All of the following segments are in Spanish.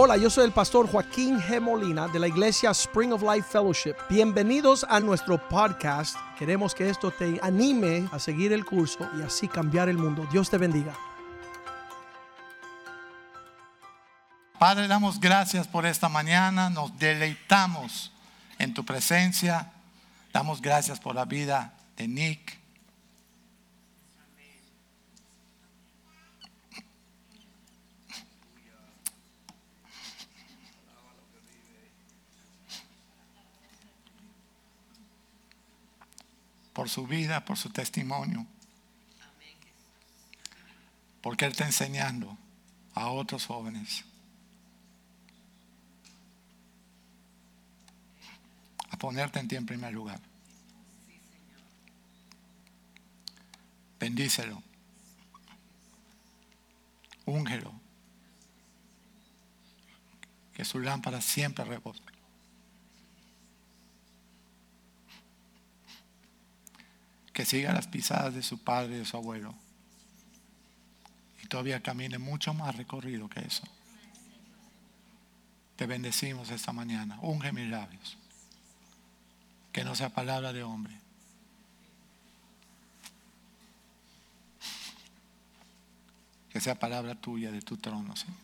Hola, yo soy el pastor Joaquín G. Molina de la iglesia Spring of Life Fellowship. Bienvenidos a nuestro podcast. Queremos que esto te anime a seguir el curso y así cambiar el mundo. Dios te bendiga. Padre, damos gracias por esta mañana, nos deleitamos en tu presencia, damos gracias por la vida de Nick. Por su vida, por su testimonio. Porque Él está enseñando a otros jóvenes a ponerte en ti en primer lugar. Bendícelo. Úngelo. Que su lámpara siempre repose. Que siga las pisadas de su padre y de su abuelo. Y todavía camine mucho más recorrido que eso. Te bendecimos esta mañana. Unge mis labios. Que no sea palabra de hombre. Que sea palabra tuya de tu trono, Señor.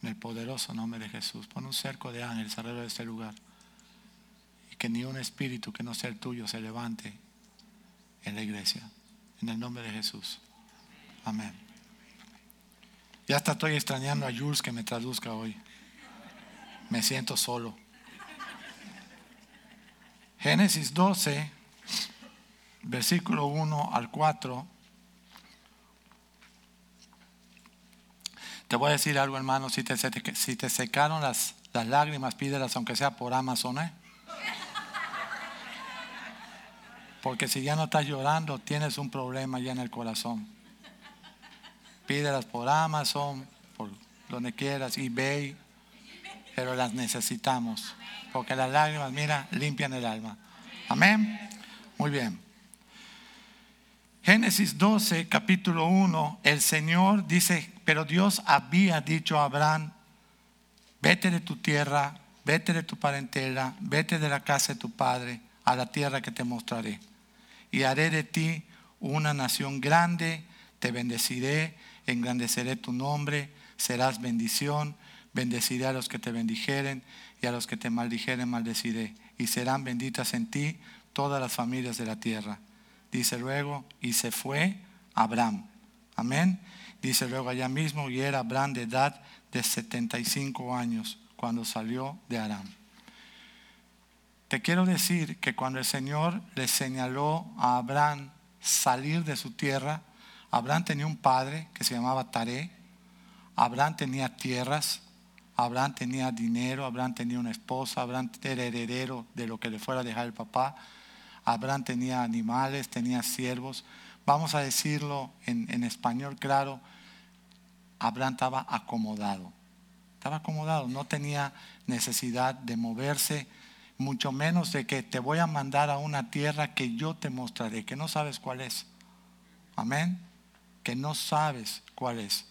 En el poderoso nombre de Jesús. Pon un cerco de ángeles alrededor de este lugar. Que ni un espíritu que no sea el tuyo se levante en la iglesia. En el nombre de Jesús. Amén. Ya hasta estoy extrañando a Jules que me traduzca hoy. Me siento solo. Génesis 12, versículo 1 al 4. Te voy a decir algo, hermano. Si te, si secaron las, las lágrimas, pídelas, aunque sea por Amazon. ¿eh? Porque si ya no estás llorando, tienes un problema ya en el corazón. Pídelas por Amazon, por donde quieras, eBay, pero las necesitamos. Porque las lágrimas, mira, limpian el alma. Amén. Muy bien. Génesis 12, capítulo 1, el Señor dice, pero Dios había dicho a Abraham, vete de tu tierra, vete de tu parentela, vete de la casa de tu padre a la tierra que te mostraré. Y haré de ti una nación grande, te bendeciré, engrandeceré tu nombre, serás bendición, bendeciré a los que te bendijeren y a los que te maldijeren maldeciré. Y serán benditas en ti todas las familias de la tierra. Dice luego, y se fue Abraham. Amén. Dice luego allá mismo, y era Abraham de edad de 75 años cuando salió de Aram. Te quiero decir que cuando el Señor le señaló a Abraham salir de su tierra, Abraham tenía un padre que se llamaba Taré, Abraham tenía tierras, Abraham tenía dinero, Abraham tenía una esposa, Abraham era heredero de lo que le fuera a dejar el papá, Abraham tenía animales, tenía siervos. Vamos a decirlo en, en español claro, Abraham estaba acomodado, estaba acomodado, no tenía necesidad de moverse, mucho menos de que te voy a mandar a una tierra que yo te mostraré, que no sabes cuál es. Amén. Que no sabes cuál es.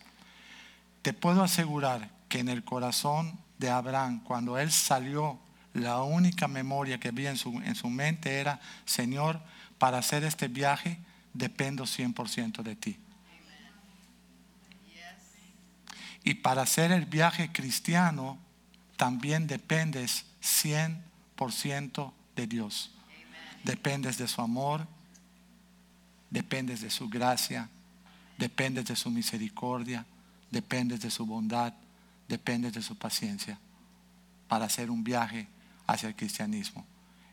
Te puedo asegurar que en el corazón de Abraham, cuando él salió, la única memoria que había en su, en su mente era, Señor, para hacer este viaje dependo 100% de ti. Y para hacer el viaje cristiano también dependes 100% de Dios. Dependes de su amor, dependes de su gracia, dependes de su misericordia, dependes de su bondad, dependes de su paciencia para hacer un viaje hacia el cristianismo.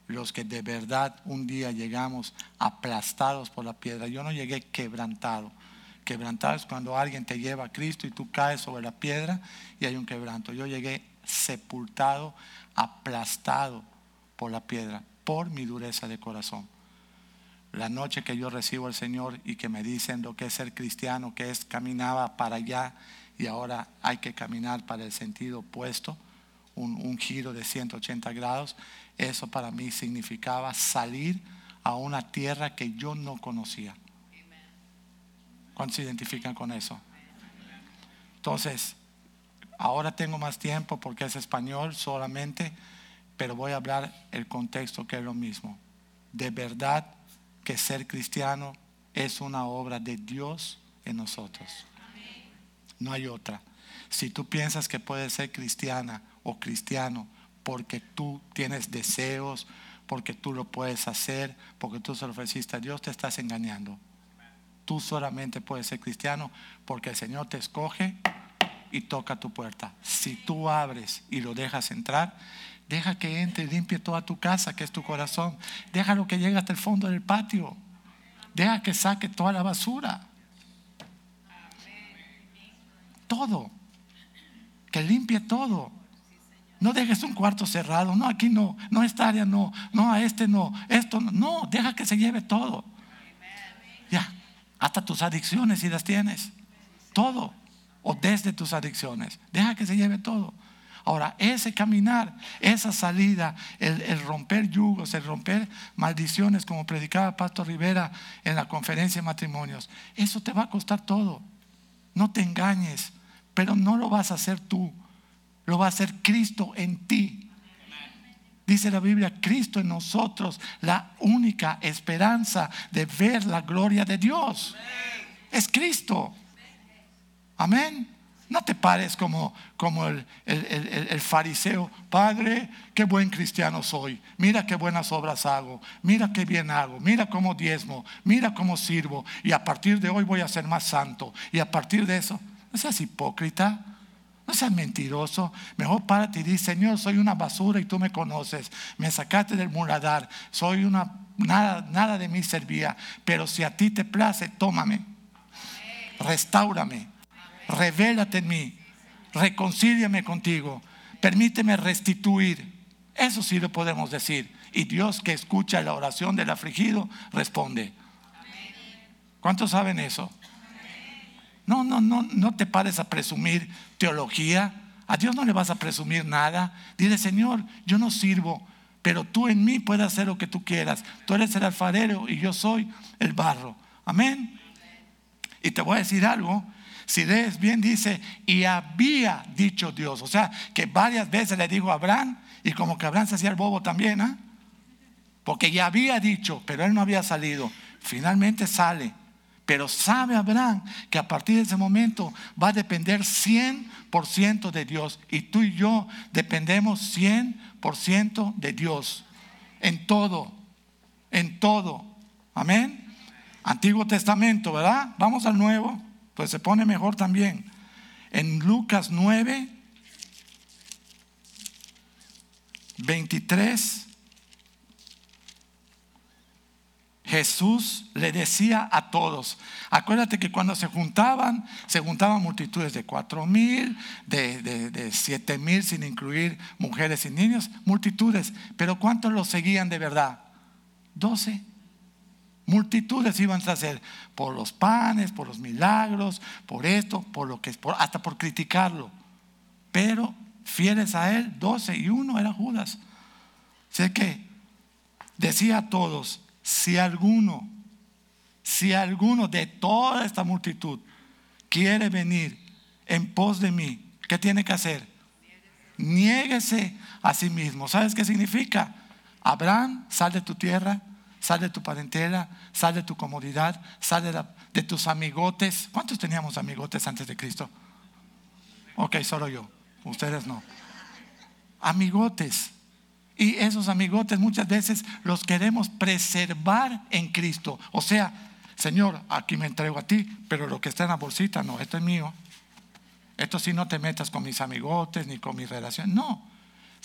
Los que de verdad un día llegamos aplastados por la piedra. Yo no llegué quebrantado. Quebrantado es cuando alguien te lleva a Cristo y tú caes sobre la piedra y hay un quebranto. Yo llegué sepultado, aplastado por la piedra, por mi dureza de corazón. La noche que yo recibo al Señor y que me dicen lo que es ser cristiano, que es caminaba para allá y ahora hay que caminar para el sentido opuesto, un, un giro de 180 grados, eso para mí significaba salir a una tierra que yo no conocía. ¿Cuántos se identifican con eso? Entonces, Ahora tengo más tiempo porque es español solamente, pero voy a hablar el contexto que es lo mismo. De verdad que ser cristiano es una obra de Dios en nosotros. No hay otra. Si tú piensas que puedes ser cristiana o cristiano porque tú tienes deseos, porque tú lo puedes hacer, porque tú se lo ofreciste a Dios, te estás engañando. Tú solamente puedes ser cristiano porque el Señor te escoge y toca tu puerta. Si tú abres y lo dejas entrar, deja que entre y limpie toda tu casa, que es tu corazón. Déjalo que llegue hasta el fondo del patio. Deja que saque toda la basura. Todo. Que limpie todo. No dejes un cuarto cerrado. No, aquí no. No, esta área no. No, a este no. Esto no. No, deja que se lleve todo. Ya. Hasta tus adicciones si las tienes. Todo. O desde tus adicciones. Deja que se lleve todo. Ahora, ese caminar, esa salida, el, romper yugos, el romper maldiciones, como predicaba Pastor Rivera en la conferencia de matrimonios, eso te va a costar todo. No te engañes, pero no lo vas a hacer tú, lo va a hacer Cristo en ti. Dice la Biblia, Cristo en nosotros, la única esperanza de ver la gloria de Dios. Es Cristo. Amén. No te pares como, como el, el, el, fariseo. Padre, qué buen cristiano soy. Mira qué buenas obras hago. Mira qué bien hago. Mira cómo diezmo. Mira cómo sirvo. Y a partir de hoy voy a ser más santo. Y a partir de eso, no seas hipócrita. No seas mentiroso. Mejor párate y di, Señor, soy una basura y tú me conoces. Me sacaste del muladar. Soy una, nada, nada de mí servía. Pero si a ti te place, tómame. Restáurame revélate en mí, reconcíliame contigo, permíteme restituir. Eso sí lo podemos decir. Y Dios que escucha la oración del afligido, responde. ¿Cuántos saben eso? No, no, no, no te pares a presumir teología. A Dios no le vas a presumir nada. Dile, Señor, yo no sirvo, pero tú en mí puedes hacer lo que tú quieras. Tú eres el alfarero y yo soy el barro. Amén. Y te voy a decir algo. Si lees bien dice, y había dicho Dios. O sea, que varias veces le dijo a Abraham y como que Abraham se hacía el bobo también, ¿ah? Porque ya había dicho, pero él no había salido. Finalmente sale. Pero sabe Abraham que a partir de ese momento va a depender 100% de Dios. Y tú y yo dependemos 100% de Dios. En todo. En todo. Amén. Antiguo Testamento, ¿verdad? Vamos al Nuevo pues se pone mejor también. En Lucas 9, 23, Jesús le decía a todos, acuérdate que cuando se juntaban, se juntaban multitudes de cuatro mil, de, de, de siete mil sin incluir mujeres y niños, multitudes, pero ¿cuántos los seguían de verdad? Doce. Multitudes iban a hacer por los panes, por los milagros, por esto, por lo que es, hasta por criticarlo. Pero fieles a él, doce y uno era Judas. Sé que decía a todos, si alguno, si alguno de toda esta multitud quiere venir en pos de mí, ¿qué tiene que hacer? Niéguese a sí mismo. ¿Sabes qué significa? Abraham, sal de tu tierra Sal de tu parentela, sal de tu comodidad, sal de, tus amigotes. ¿Cuántos teníamos amigotes antes de Cristo? Ok, solo yo. Ustedes no. Amigotes. Y esos amigotes muchas veces los queremos preservar en Cristo. O sea, Señor, aquí me entrego a ti, pero lo que está en la bolsita, no, esto es mío. Esto sí no te metas con mis amigotes ni con mi relación. No.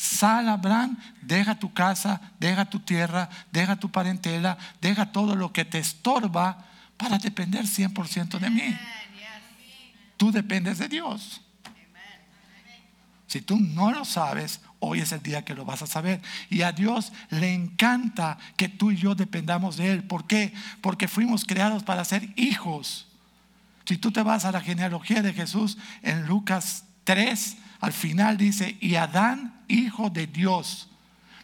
Sal, Abraham, deja tu casa, deja tu tierra, deja tu parentela, deja todo lo que te estorba para depender 100% de mí. Tú dependes de Dios. Si tú no lo sabes, hoy es el día que lo vas a saber. Y a Dios le encanta que tú y yo dependamos de Él. ¿Por qué? Porque fuimos creados para ser hijos. Si tú te vas a la genealogía de Jesús en Lucas 3, al final dice, y Adán, hijo de Dios.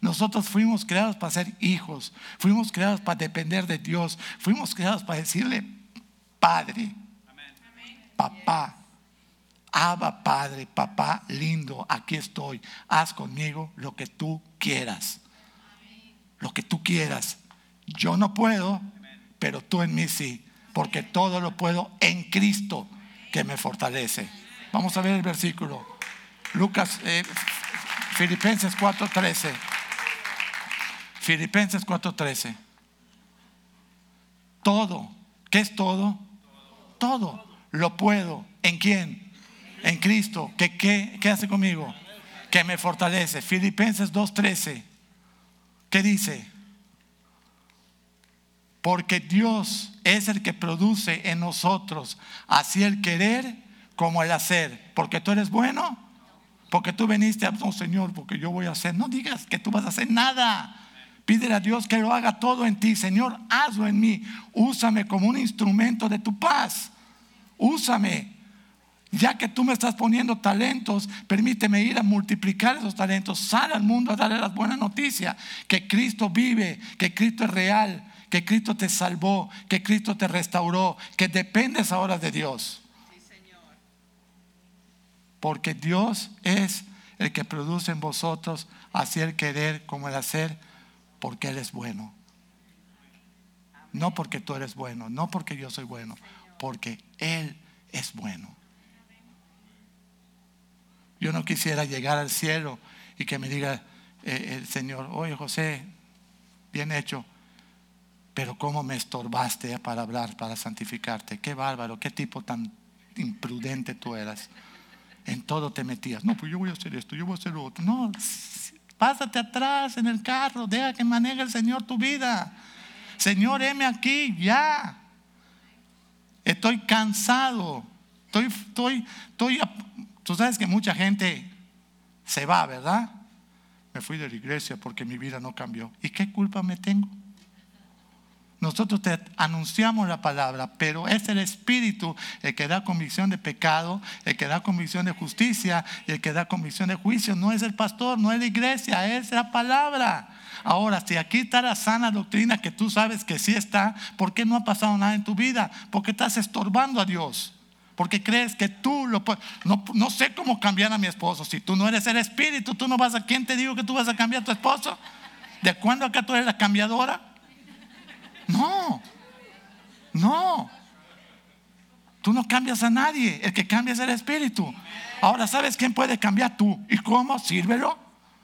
Nosotros fuimos creados para ser hijos, fuimos creados para depender de Dios, fuimos creados para decirle Padre, papá, Abba Padre, papá lindo, aquí estoy. Haz conmigo lo que tú quieras. Lo que tú quieras. Yo no puedo, pero tú en mí sí. Porque todo lo puedo en Cristo que me fortalece. Vamos a ver el versículo. Lucas, eh, Filipenses 4:13. Filipenses 4:13. Todo. ¿Qué es todo? Todo. Lo puedo. ¿En quién? En Cristo. ¿Qué, qué, qué hace conmigo? Que me fortalece. Filipenses 2:13. ¿Qué dice? Porque Dios es el que produce en nosotros así el querer como el hacer. Porque tú eres bueno. Porque tú viniste a, no Señor, porque yo voy a hacer. No digas que tú vas a hacer nada. Pídele a Dios que lo haga todo en ti. Señor, hazlo en mí. Úsame como un instrumento de tu paz. Úsame. Ya que tú me estás poniendo talentos, permíteme ir a multiplicar esos talentos. Sal al mundo a darle las buenas noticias. Que Cristo vive, que Cristo es real, que Cristo te salvó, que Cristo te restauró, que dependes ahora de Dios. Porque Dios es el que produce en vosotros el querer como el hacer, porque Él es bueno. No porque tú eres bueno, no porque yo soy bueno, porque Él es bueno. Yo no quisiera llegar al cielo y que me diga eh, el Señor, oye José, bien hecho, pero cómo me estorbaste para hablar, para santificarte. Qué bárbaro, qué tipo tan imprudente tú eras. En todo te metías. No, pues yo voy a hacer esto, yo voy a hacer lo otro. No, pásate atrás en el carro, deja que maneje el Señor tu vida. Señor, heme aquí, ya. Estoy cansado. Estoy, estoy, estoy. Tú sabes que mucha gente se va, ¿verdad? Me fui de la iglesia porque mi vida no cambió. ¿Y qué culpa me tengo? Nosotros te anunciamos la palabra, pero es el Espíritu el que da convicción de pecado, el que da convicción de justicia y el que da convicción de juicio. No es el pastor, no es la iglesia, es la palabra. Ahora, si aquí está la sana doctrina que tú sabes que sí está, ¿por qué no ha pasado nada en tu vida? Porque estás estorbando a Dios. Porque crees que tú lo puedes. No, no sé cómo cambiar a mi esposo. Si tú no eres el Espíritu, tú no vas a. ¿Quién te dijo que tú vas a cambiar a tu esposo? ¿De cuándo acá tú eres la cambiadora? No, no. Tú no cambias a nadie, el que cambia es el Espíritu. Ahora, ¿sabes quién puede cambiar tú? ¿Y cómo? Sírvelo,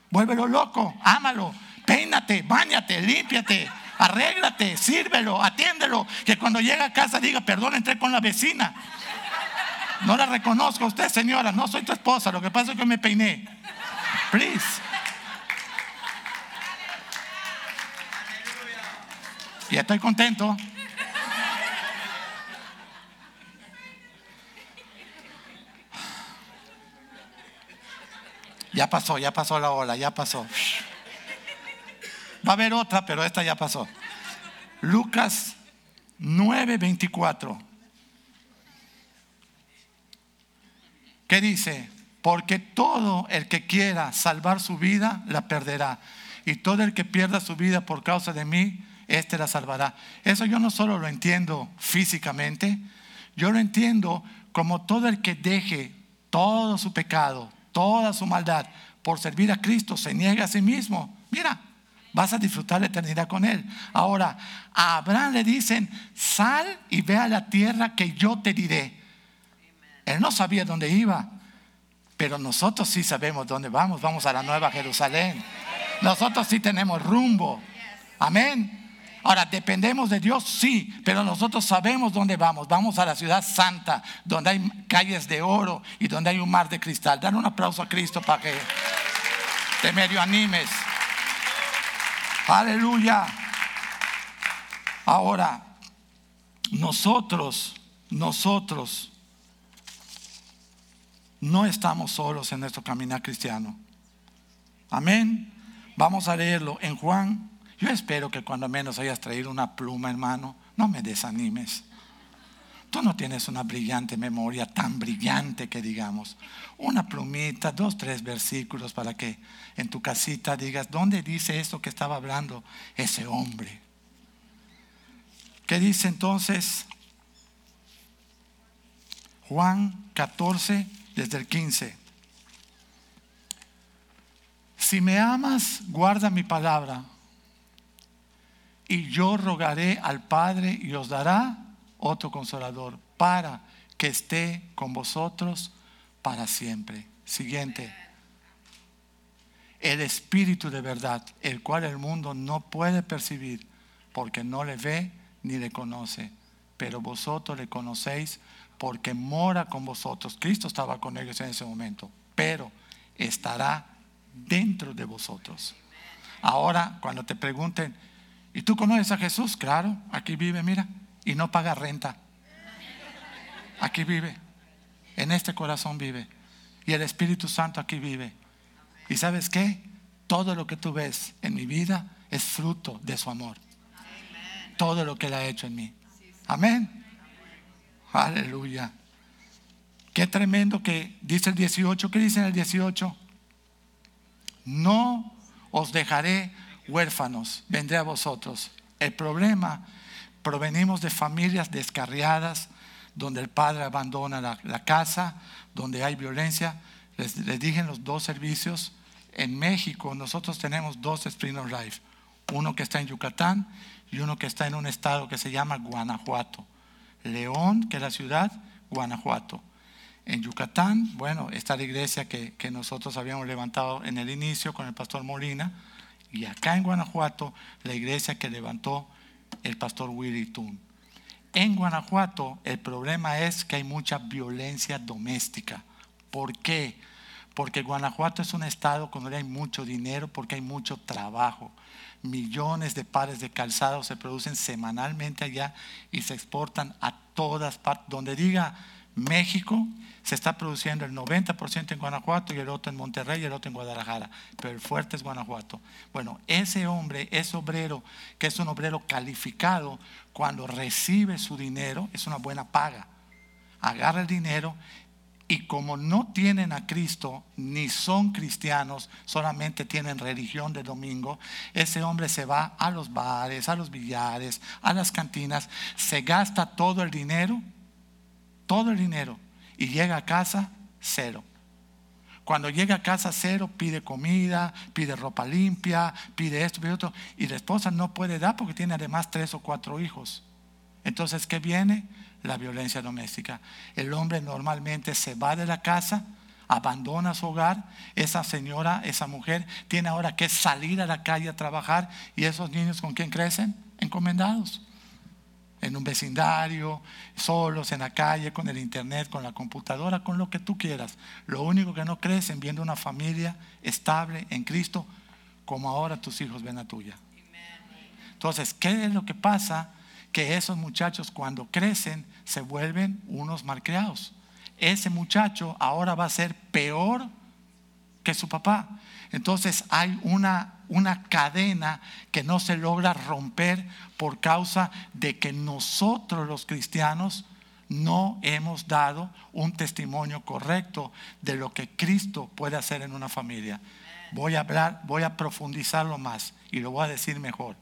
vuélvelo loco, ámalo, peínate, bañate, límpiate, arréglate, sírvelo, atiéndelo. Que cuando llega a casa diga, perdón, entré con la vecina. No la reconozco a usted, señora, no soy tu esposa, lo que pasa es que me peiné. Please. Y estoy contento. Ya pasó, ya pasó la ola, ya pasó. Va a haber otra, pero esta ya pasó. Lucas 9:24. ¿Qué dice? Porque todo el que quiera salvar su vida, la perderá. Y todo el que pierda su vida por causa de mí, este la salvará. Eso yo no solo lo entiendo físicamente, yo lo entiendo como todo el que deje todo su pecado, toda su maldad por servir a Cristo, se niega a sí mismo. Mira, vas a disfrutar la eternidad con Él. Ahora, a Abraham le dicen, sal y ve a la tierra que yo te diré. Él no sabía dónde iba, pero nosotros sí sabemos dónde vamos. Vamos a la Nueva Jerusalén. Nosotros sí tenemos rumbo. Amén. Ahora, ¿dependemos de Dios? Sí, pero nosotros sabemos dónde vamos. Vamos a la ciudad santa, donde hay calles de oro y donde hay un mar de cristal. Dan un aplauso a Cristo para que te medio animes. Aleluya. Ahora, nosotros, nosotros no estamos solos en nuestro caminar cristiano. Amén. Vamos a leerlo en Juan yo espero que cuando menos hayas traído una pluma, hermano, no me desanimes. Tú no tienes una brillante memoria, tan brillante que digamos. Una plumita, dos, tres versículos para que en tu casita digas, ¿dónde dice esto que estaba hablando ese hombre? ¿Qué dice entonces? Juan 14, desde el 15. Si me amas, guarda mi palabra. Y yo rogaré al Padre y os dará otro consolador para que esté con vosotros para siempre. Siguiente. El Espíritu de verdad, el cual el mundo no puede percibir porque no le ve ni le conoce. Pero vosotros le conocéis porque mora con vosotros. Cristo estaba con ellos en ese momento, pero estará dentro de vosotros. Ahora, cuando te pregunten, ¿y tú conoces a Jesús? Claro, aquí vive, mira, y no paga renta. Aquí vive, en este corazón vive. Y el Espíritu Santo aquí vive. ¿Y sabes qué? Todo lo que tú ves en mi vida es fruto de su amor. Todo lo que Él ha hecho en mí. Amén. Aleluya. Qué tremendo que dice el 18. ¿Qué dice en el 18? No os dejaré huérfanos, vendré a vosotros. El problema, provenimos de familias descarriadas, donde el padre abandona la, casa, donde hay violencia. Les, les, dije en los dos servicios, en México nosotros tenemos dos Spring of Life, uno que está en Yucatán y uno que está en un estado que se llama Guanajuato. León, que es la ciudad, Guanajuato. En Yucatán, bueno, está la iglesia que, que nosotros habíamos levantado en el inicio con el pastor Molina, y acá en Guanajuato, la iglesia que levantó el pastor Willy Tun. En Guanajuato el problema es que hay mucha violencia doméstica. ¿Por qué? Porque Guanajuato es un estado donde hay mucho dinero, porque hay mucho trabajo. Millones de pares de calzado se producen semanalmente allá y se exportan a todas partes. Donde diga México, se está produciendo el 90% en Guanajuato y el otro en Monterrey y el otro en Guadalajara, pero el fuerte es Guanajuato. Bueno, ese hombre, ese obrero, que es un obrero calificado, cuando recibe su dinero, es una buena paga. Agarra el dinero y como no tienen a Cristo, ni son cristianos, solamente tienen religión de domingo, ese hombre se va a los bares, a los billares, a las cantinas, se gasta todo el dinero, todo el dinero y llega a casa cero. Cuando llega a casa cero, pide comida, pide ropa limpia, pide esto, pide otro. Y la esposa no puede dar porque tiene además tres o cuatro hijos. Entonces, ¿qué viene? La violencia doméstica. El hombre normalmente se va de la casa, abandona su hogar. Esa señora, esa mujer, tiene ahora que salir a la calle a trabajar. ¿Y esos niños con quién crecen? Encomendados en un vecindario, solos en la calle, con el internet, con la computadora, con lo que tú quieras. Lo único que no crecen viendo una familia estable en Cristo, como ahora tus hijos ven a tuya. Entonces, ¿qué es lo que pasa? Que esos muchachos cuando crecen se vuelven unos malcriados. Ese muchacho ahora va a ser peor que su papá. Entonces hay una, una cadena que no se logra romper por causa de que nosotros los cristianos no hemos dado un testimonio correcto de lo que Cristo puede hacer en una familia. Voy a hablar, voy a profundizarlo más y lo voy a decir mejor.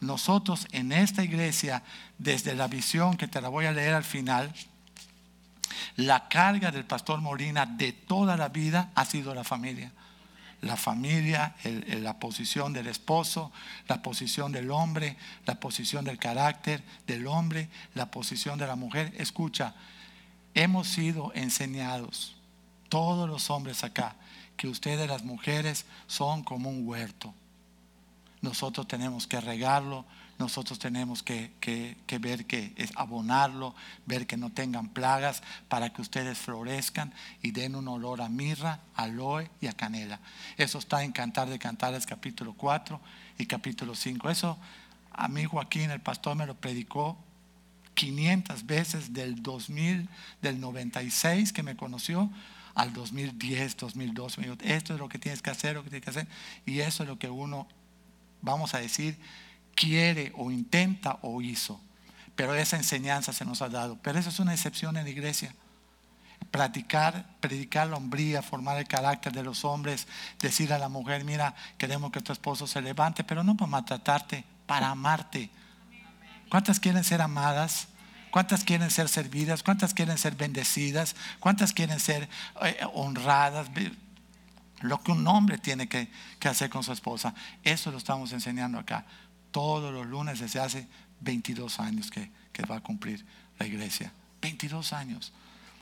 Nosotros en esta iglesia, desde la visión que te la voy a leer al final, la carga del pastor Molina de toda la vida ha sido la familia la familia, la posición del esposo, la posición del hombre, la posición del carácter del hombre, la posición de la mujer. Escucha, hemos sido enseñados, todos los hombres acá, que ustedes las mujeres son como un huerto. Nosotros tenemos que regarlo, nosotros tenemos que, ver que es abonarlo, ver que no tengan plagas para que ustedes florezcan y den un olor a mirra, aloe y a canela. Eso está en Cantar de Cantares capítulo 4 y capítulo 5. Eso a mí Joaquín, el pastor, me lo predicó 500 veces del 2000, del 96 que me conoció al 2010, 2012. Me dijo, esto es lo que tienes que hacer, lo que tienes que hacer. Y eso es lo que uno, vamos a decir, quiere o intenta o hizo. Pero esa enseñanza se nos ha dado. Pero eso es una excepción en la iglesia. Practicar, predicar la hombría, formar el carácter de los hombres, decir a la mujer, mira, queremos que tu esposo se levante, pero no para maltratarte, para amarte. ¿Cuántas quieren ser amadas? ¿Cuántas quieren ser servidas? ¿Cuántas quieren ser bendecidas? ¿Cuántas quieren ser eh, honradas? Lo que un hombre tiene que, que hacer con su esposa. Eso lo estamos enseñando acá. Todos los lunes desde hace 22 años que, que va a cumplir la iglesia. 22 años.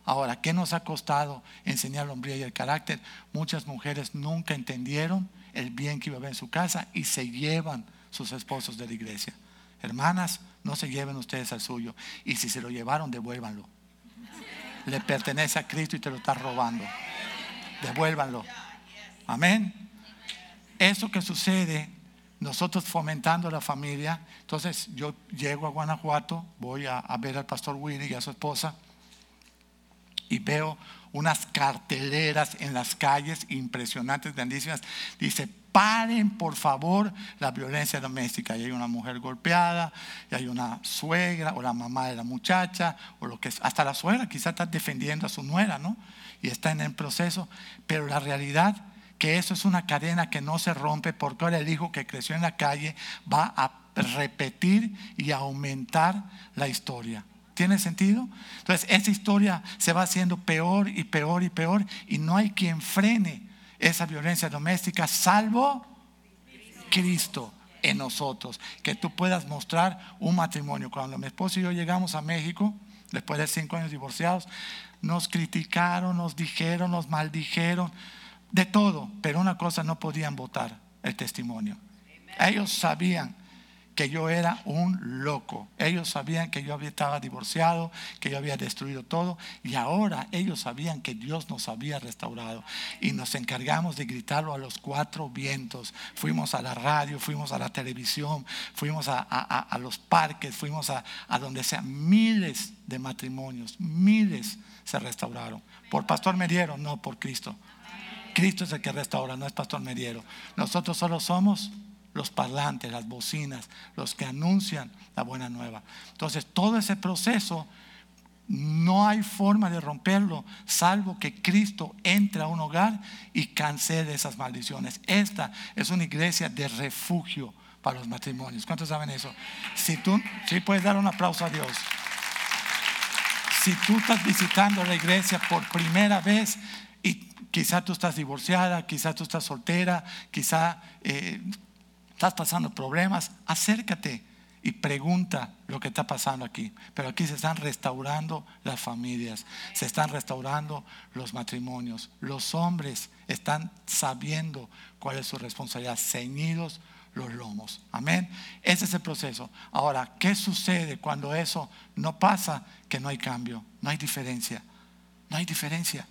Ahora, ¿qué nos ha costado enseñar la hombría y el carácter? Muchas mujeres nunca entendieron el bien que iba a haber en su casa y se llevan sus esposos de la iglesia. Hermanas, no se lleven ustedes al suyo. Y si se lo llevaron, devuélvanlo. Le pertenece a Cristo y te lo está robando. Devuélvanlo. Amén. Eso que sucede, nosotros fomentando la familia. Entonces yo llego a Guanajuato, voy a, ver al pastor Willy y a su esposa y veo unas carteleras en las calles impresionantes, grandísimas. Dice, paren por favor la violencia doméstica. Y hay una mujer golpeada, y hay una suegra, o la mamá de la muchacha, o lo que es. Hasta la suegra quizá está defendiendo a su nuera, ¿no? Y está en el proceso. Pero la realidad que eso es una cadena que no se rompe porque ahora el hijo que creció en la calle va a repetir y aumentar la historia. ¿Tiene sentido? Entonces, esa historia se va haciendo peor y peor y peor y no hay quien frene esa violencia doméstica salvo Cristo en nosotros. Que tú puedas mostrar un matrimonio. Cuando mi esposo y yo llegamos a México, después de cinco años divorciados, nos criticaron, nos dijeron, nos maldijeron, de todo, pero una cosa no podían votar, el testimonio. Ellos sabían que yo era un loco. Ellos sabían que yo estaba divorciado, que yo había destruido todo y ahora ellos sabían que Dios nos había restaurado y nos encargamos de gritarlo a los cuatro vientos. Fuimos a la radio, fuimos a la televisión, fuimos a, los parques, fuimos a, donde sea. Miles de matrimonios, miles se restauraron. ¿Por Pastor Mediero? No, por Cristo. Cristo es el que restaura, no es Pastor Mediero. Nosotros solo somos los parlantes, las bocinas, los que anuncian la buena nueva. Entonces, todo ese proceso no hay forma de romperlo, salvo que Cristo entre a un hogar y cancele esas maldiciones. Esta es una iglesia de refugio para los matrimonios. ¿Cuántos saben eso? Si tú, si puedes dar un aplauso a Dios. Si tú estás visitando la iglesia por primera vez y quizá tú estás divorciada, quizá tú estás soltera, quizá eh, estás pasando problemas, acércate y pregunta lo que está pasando aquí. Pero aquí se están restaurando las familias, se están restaurando los matrimonios. Los hombres están sabiendo cuál es su responsabilidad, ceñidos los lomos. Amén. Ese es el proceso. Ahora, ¿qué sucede cuando eso no pasa? Que no hay cambio, no hay diferencia. No hay diferencia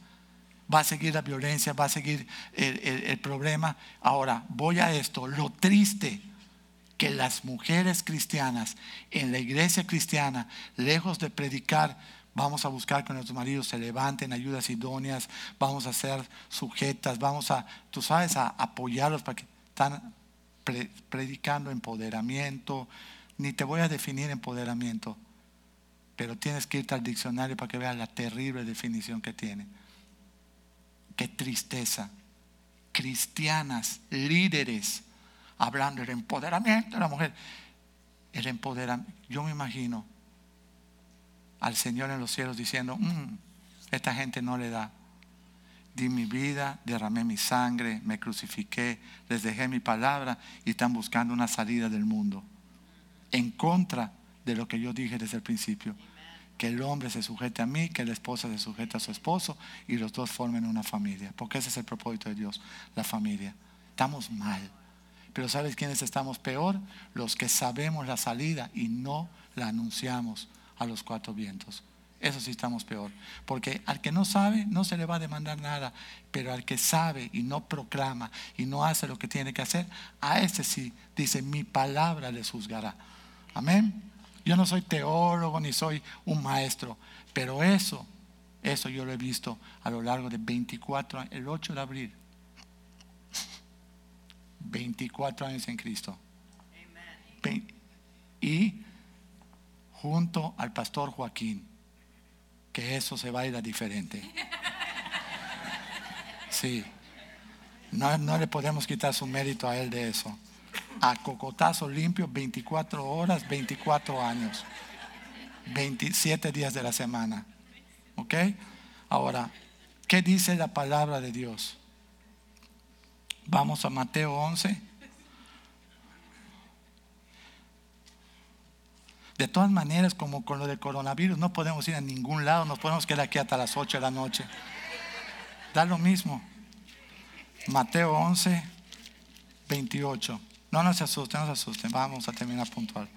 va a seguir la violencia, va a seguir el, problema. Ahora, voy a esto, lo triste que las mujeres cristianas en la iglesia cristiana, lejos de predicar, vamos a buscar que nuestros maridos se levanten, ayudas idóneas, vamos a ser sujetas, vamos a, tú sabes, a apoyarlos para que están predicando empoderamiento. Ni te voy a definir empoderamiento, pero tienes que irte al diccionario para que veas la terrible definición que tiene. Qué tristeza. Cristianas, líderes, hablando del empoderamiento de la mujer. El empoderamiento. Yo me imagino al Señor en los cielos diciendo, mm, esta gente no le da. Di mi vida, derramé mi sangre, me crucifiqué, les dejé mi palabra y están buscando una salida del mundo. En contra de lo que yo dije desde el principio que el hombre se sujete a mí, que la esposa se sujete a su esposo y los dos formen una familia. Porque ese es el propósito de Dios, la familia. Estamos mal. Pero ¿sabes quiénes estamos peor? Los que sabemos la salida y no la anunciamos a los cuatro vientos. Eso sí estamos peor. Porque al que no sabe no se le va a demandar nada. Pero al que sabe y no proclama y no hace lo que tiene que hacer, a ese sí dice, mi palabra les juzgará. Amén. Yo no soy teólogo ni soy un maestro, pero eso, eso yo lo he visto a lo largo de 24 años, el 8 de abril. 24 años en Cristo. Y junto al pastor Joaquín, que eso se va a ir a diferente. Sí, no, no le podemos quitar su mérito a él de eso a cocotazo limpio 24 horas, 24 años. 27 días de la semana. ¿Ok? Ahora, ¿qué dice la palabra de Dios? Vamos a Mateo 11. De todas maneras, como con lo del coronavirus, no podemos ir a ningún lado, nos podemos quedar aquí hasta las 8 de la noche. Da lo mismo. Mateo 11, 28. No, no se asusten, no se asusten. Vamos a terminar puntual.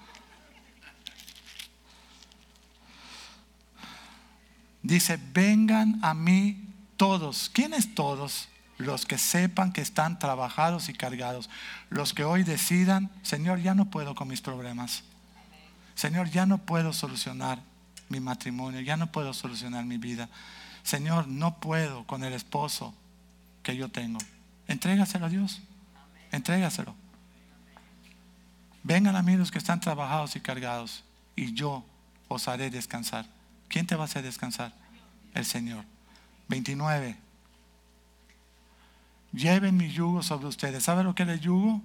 Dice, vengan a mí todos. ¿Quiénes todos? Los que sepan que están trabajados y cargados. Los que hoy decidan, Señor, ya no puedo con mis problemas. Señor, ya no puedo solucionar mi matrimonio, ya no puedo solucionar mi vida. Señor, no puedo con el esposo que yo tengo. Entrégaselo a Dios. Entrégaselo. Vengan a mí los que están trabajados y cargados, y yo os haré descansar. ¿Quién te va a hacer descansar? El Señor. 29. Lleven mi yugo sobre ustedes. ¿Sabe lo que es el yugo?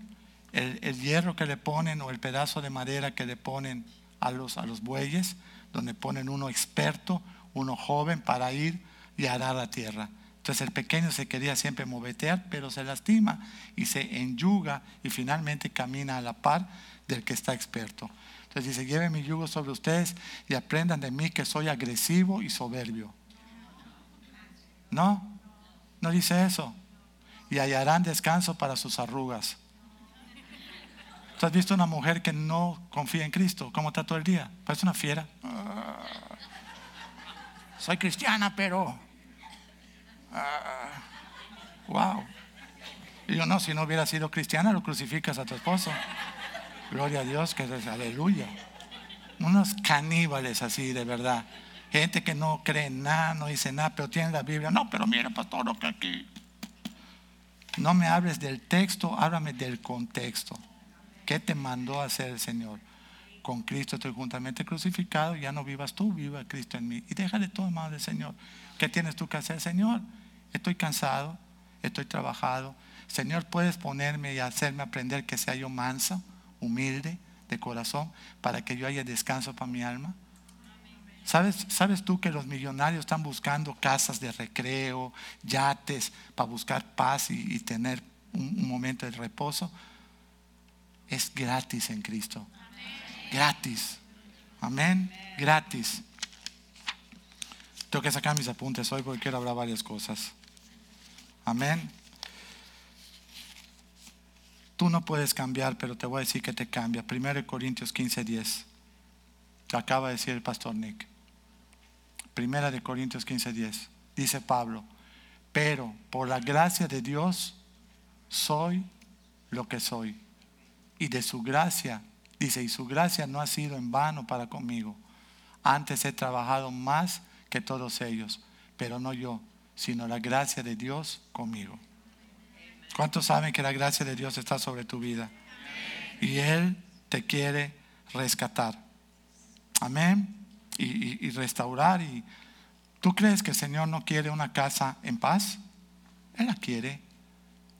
El, el, hierro que le ponen o el pedazo de madera que le ponen a los, a los bueyes, donde ponen uno experto, uno joven para ir y arar la tierra. Entonces el pequeño se quería siempre movetear, pero se lastima y se enyuga y finalmente camina a la par del que está experto. Entonces dice, lleven mi yugo sobre ustedes y aprendan de mí que soy agresivo y soberbio. No, no dice eso. Y hallarán descanso para sus arrugas. ¿Tú has visto una mujer que no confía en Cristo? ¿Cómo está todo el día? Parece una fiera. Ah, soy cristiana, pero... Ah, wow. Y yo no, si no hubiera sido cristiana, lo crucificas a tu esposo. Gloria a Dios, que es aleluya. Unos caníbales así, de verdad. Gente que no cree nada, no dice nada, pero tiene la Biblia. No, pero mira, pastor, lo que aquí. No me hables del texto, háblame del contexto. ¿Qué te mandó a hacer el Señor? Con Cristo estoy juntamente crucificado, ya no vivas tú, viva Cristo en mí. Y déjale todo en manos del Señor. ¿Qué tienes tú que hacer, Señor? Estoy cansado, estoy trabajado. Señor, puedes ponerme y hacerme aprender que sea yo mansa, humilde, de corazón, para que yo haya descanso para mi alma. ¿Sabes, ¿Sabes tú que los millonarios están buscando casas de recreo, yates, para buscar paz y, tener un, momento de reposo? Es gratis en Cristo. Gratis. Amén. Gratis. Tengo que sacar mis apuntes hoy porque quiero hablar varias cosas. Amén. Tú no puedes cambiar, pero te voy a decir que te cambia. 1 Corintios 15, 10. Acaba de decir el pastor Nick. Primera de Corintios 15, 10. Dice Pablo, pero por la gracia de Dios soy lo que soy. Y de su gracia, dice, y su gracia no ha sido en vano para conmigo. Antes he trabajado más que todos ellos, pero no yo, sino la gracia de Dios conmigo. ¿Cuántos saben que la gracia de Dios está sobre tu vida? Y Él te quiere rescatar. Amén. Y, y, restaurar. Y ¿Tú crees que el Señor no quiere una casa en paz? Él la quiere.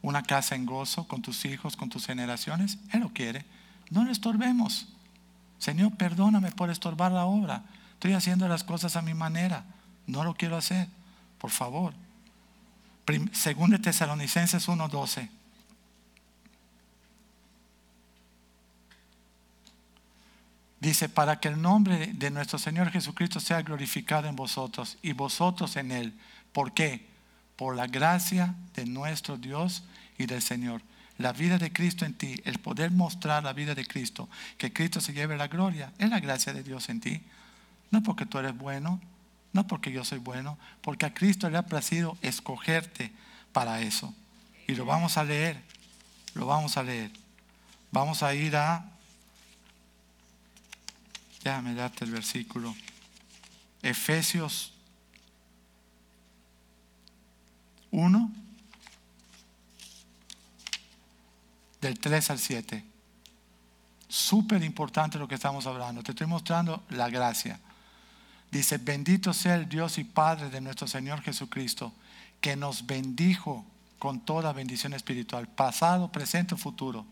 Una casa en gozo con tus hijos, con tus generaciones. Él lo quiere. No le estorbemos. Señor, perdóname por estorbar la obra. Estoy haciendo las cosas a mi manera. No lo quiero hacer. Por favor. Según de Tesalonicenses 1:12. Dice, para que el nombre de nuestro Señor Jesucristo sea glorificado en vosotros y vosotros en Él. ¿Por qué? Por la gracia de nuestro Dios y del Señor. La vida de Cristo en ti, el poder mostrar la vida de Cristo, que Cristo se lleve la gloria, es la gracia de Dios en ti. No porque tú eres bueno, no porque yo soy bueno, porque a Cristo le ha placido escogerte para eso. Y lo vamos a leer, lo vamos a leer. Vamos a ir a, déjame darte el versículo, Efesios 1, del 3 al 7. Súper importante lo que estamos hablando. Te estoy mostrando la gracia. Dice, bendito sea el Dios y Padre de nuestro Señor Jesucristo, que nos bendijo con toda bendición espiritual, pasado, presente, futuro.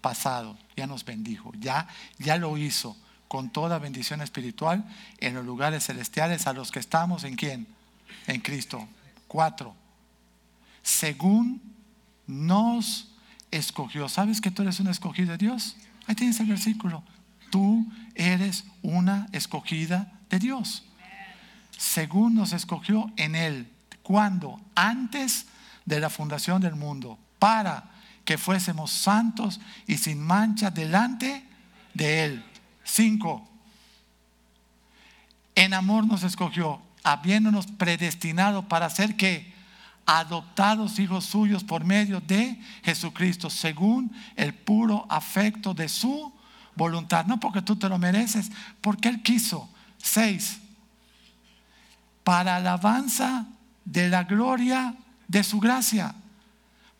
Pasado, ya nos bendijo, ya, ya lo hizo con toda bendición espiritual en los lugares celestiales a los que estamos en quién? En Cristo. Cuatro. Según nos escogió. ¿Sabes que tú eres un escogido de Dios? Ahí tienes el versículo. Tú eres una escogida Dios. Según nos escogió en Él. cuando Antes de la fundación del mundo. Para que fuésemos santos y sin mancha delante de Él. Cinco. En amor nos escogió, habiéndonos predestinado para ser que adoptados hijos suyos por medio de Jesucristo, según el puro afecto de su voluntad. No porque tú te lo mereces, porque Él quiso. Seis. Para alabanza de la gloria de su gracia.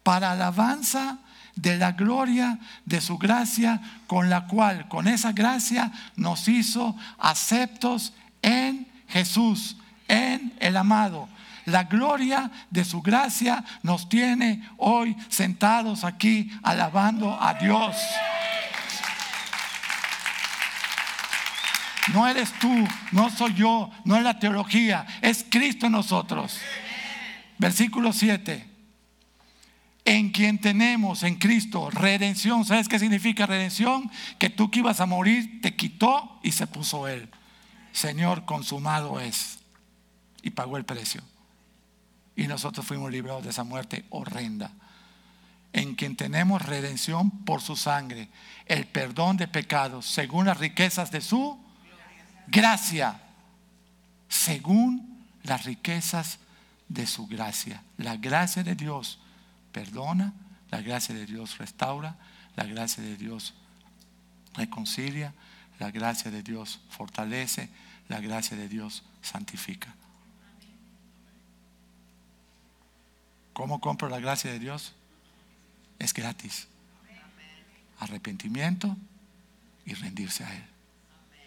Para alabanza de la gloria de su gracia, con la cual, con esa gracia, nos hizo aceptos en Jesús, en el amado. La gloria de su gracia nos tiene hoy sentados aquí alabando a Dios. No eres tú, no soy yo, no es la teología, es Cristo en nosotros. Versículo 7 en quien tenemos en Cristo redención. ¿Sabes qué significa redención? Que tú que ibas a morir te quitó y se puso Él. Señor, consumado es. Y pagó el precio. Y nosotros fuimos librados de esa muerte horrenda. En quien tenemos redención por su sangre, el perdón de pecados, según las riquezas de su gracia. Según las riquezas de su gracia. La gracia de Dios perdona, la gracia de Dios restaura, la gracia de Dios reconcilia, la gracia de Dios fortalece, la gracia de Dios santifica. ¿Cómo compro la gracia de Dios? Es gratis. Arrepentimiento y rendirse a Él.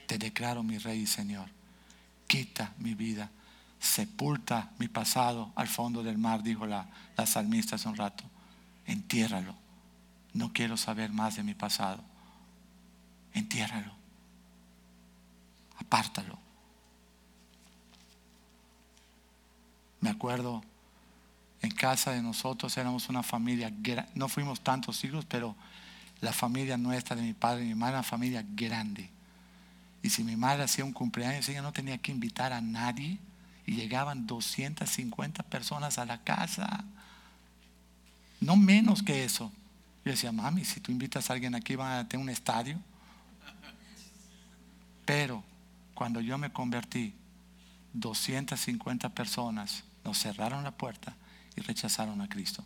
Te declaro mi Rey y Señor. Quita mi vida sepulta mi pasado al fondo del mar, dijo la, la salmista hace un rato. Entiérralo. No quiero saber más de mi pasado. Entiérralo. Apártalo. Me acuerdo en casa de nosotros éramos una familia, no fuimos tantos hijos, pero la familia nuestra de mi padre y mi era una familia grande. Y si mi madre hacía un cumpleaños, ella no tenía que invitar a nadie y llegaban 250 personas a la casa. No menos que eso. Yo decía, mami, si tú invitas a alguien aquí, van a tener un estadio. Pero cuando yo me convertí, 250 personas nos cerraron la puerta y rechazaron a Cristo.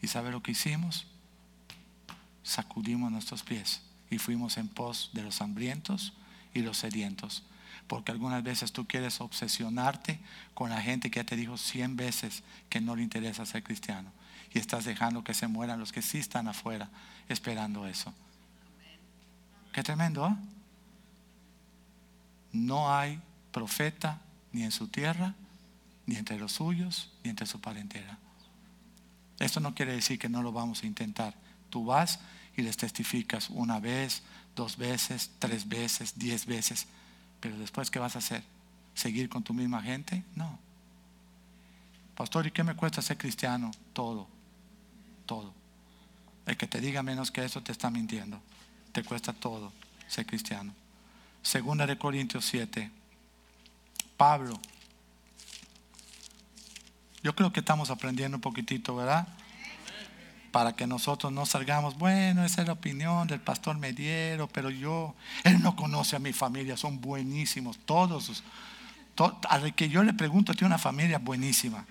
¿Y sabe lo que hicimos? Sacudimos nuestros pies y fuimos en pos de los hambrientos y los sedientos porque algunas veces tú quieres obsesionarte con la gente que ya te dijo cien veces que no le interesa ser cristiano y estás dejando que se mueran los que sí están afuera esperando eso. Qué tremendo, ¿eh? No hay profeta ni en su tierra, ni entre los suyos, ni entre su parentela. Esto no quiere decir que no lo vamos a intentar. Tú vas y les testificas una vez, dos veces, tres veces, diez veces pero después, ¿qué vas a hacer? ¿Seguir con tu misma gente? No. Pastor, ¿y qué me cuesta ser cristiano? Todo, todo. El que te diga menos que eso te está mintiendo. Te cuesta todo ser cristiano. Segunda de Corintios 7. Pablo. Yo creo que estamos aprendiendo un poquitito, ¿verdad? Para que nosotros no salgamos, bueno, esa es la opinión del pastor Mediero, pero yo, él no conoce a mi familia, son buenísimos, todos. al que yo le pregunto, tiene una familia buenísima.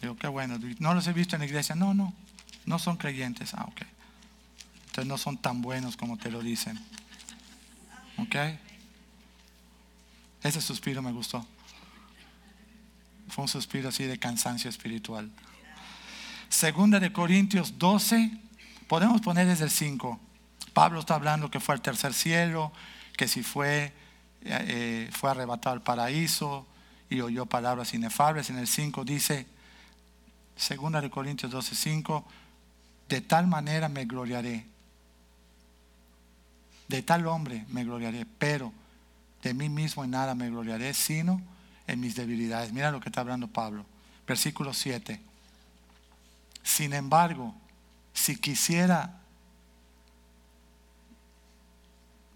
Digo, qué bueno, no los he visto en la iglesia, no, no, no son creyentes, ah, ok. Entonces no son tan buenos como te lo dicen. ¿Ok? Ese suspiro me gustó. Fue un suspiro así de cansancio espiritual. Segunda de Corintios 12, podemos poner desde el 5. Pablo está hablando que fue al tercer cielo, que si fue, eh, fue arrebatado al paraíso y oyó palabras inefables. En el 5 dice, segunda de Corintios 12, 5, de tal manera me gloriaré. De tal hombre me gloriaré, pero de mí mismo en nada me gloriaré, sino en mis debilidades. Mira lo que está hablando Pablo. Versículo 7. Sin embargo, si quisiera,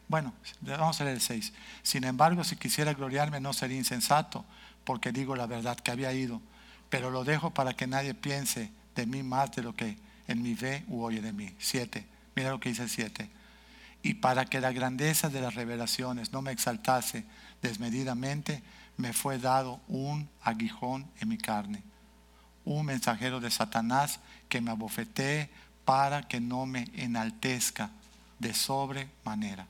bueno, vamos a leer el 6. Sin embargo, si quisiera gloriarme no sería insensato, porque digo la verdad que había ido, pero lo dejo para que nadie piense de mí más de lo que en mi ve u oye de mí. 7. Mira lo que dice el 7. Y para que la grandeza de las revelaciones no me exaltase desmedidamente, me fue dado un aguijón en mi carne, un mensajero de Satanás que me abofetee para que no me enaltezca de sobremanera.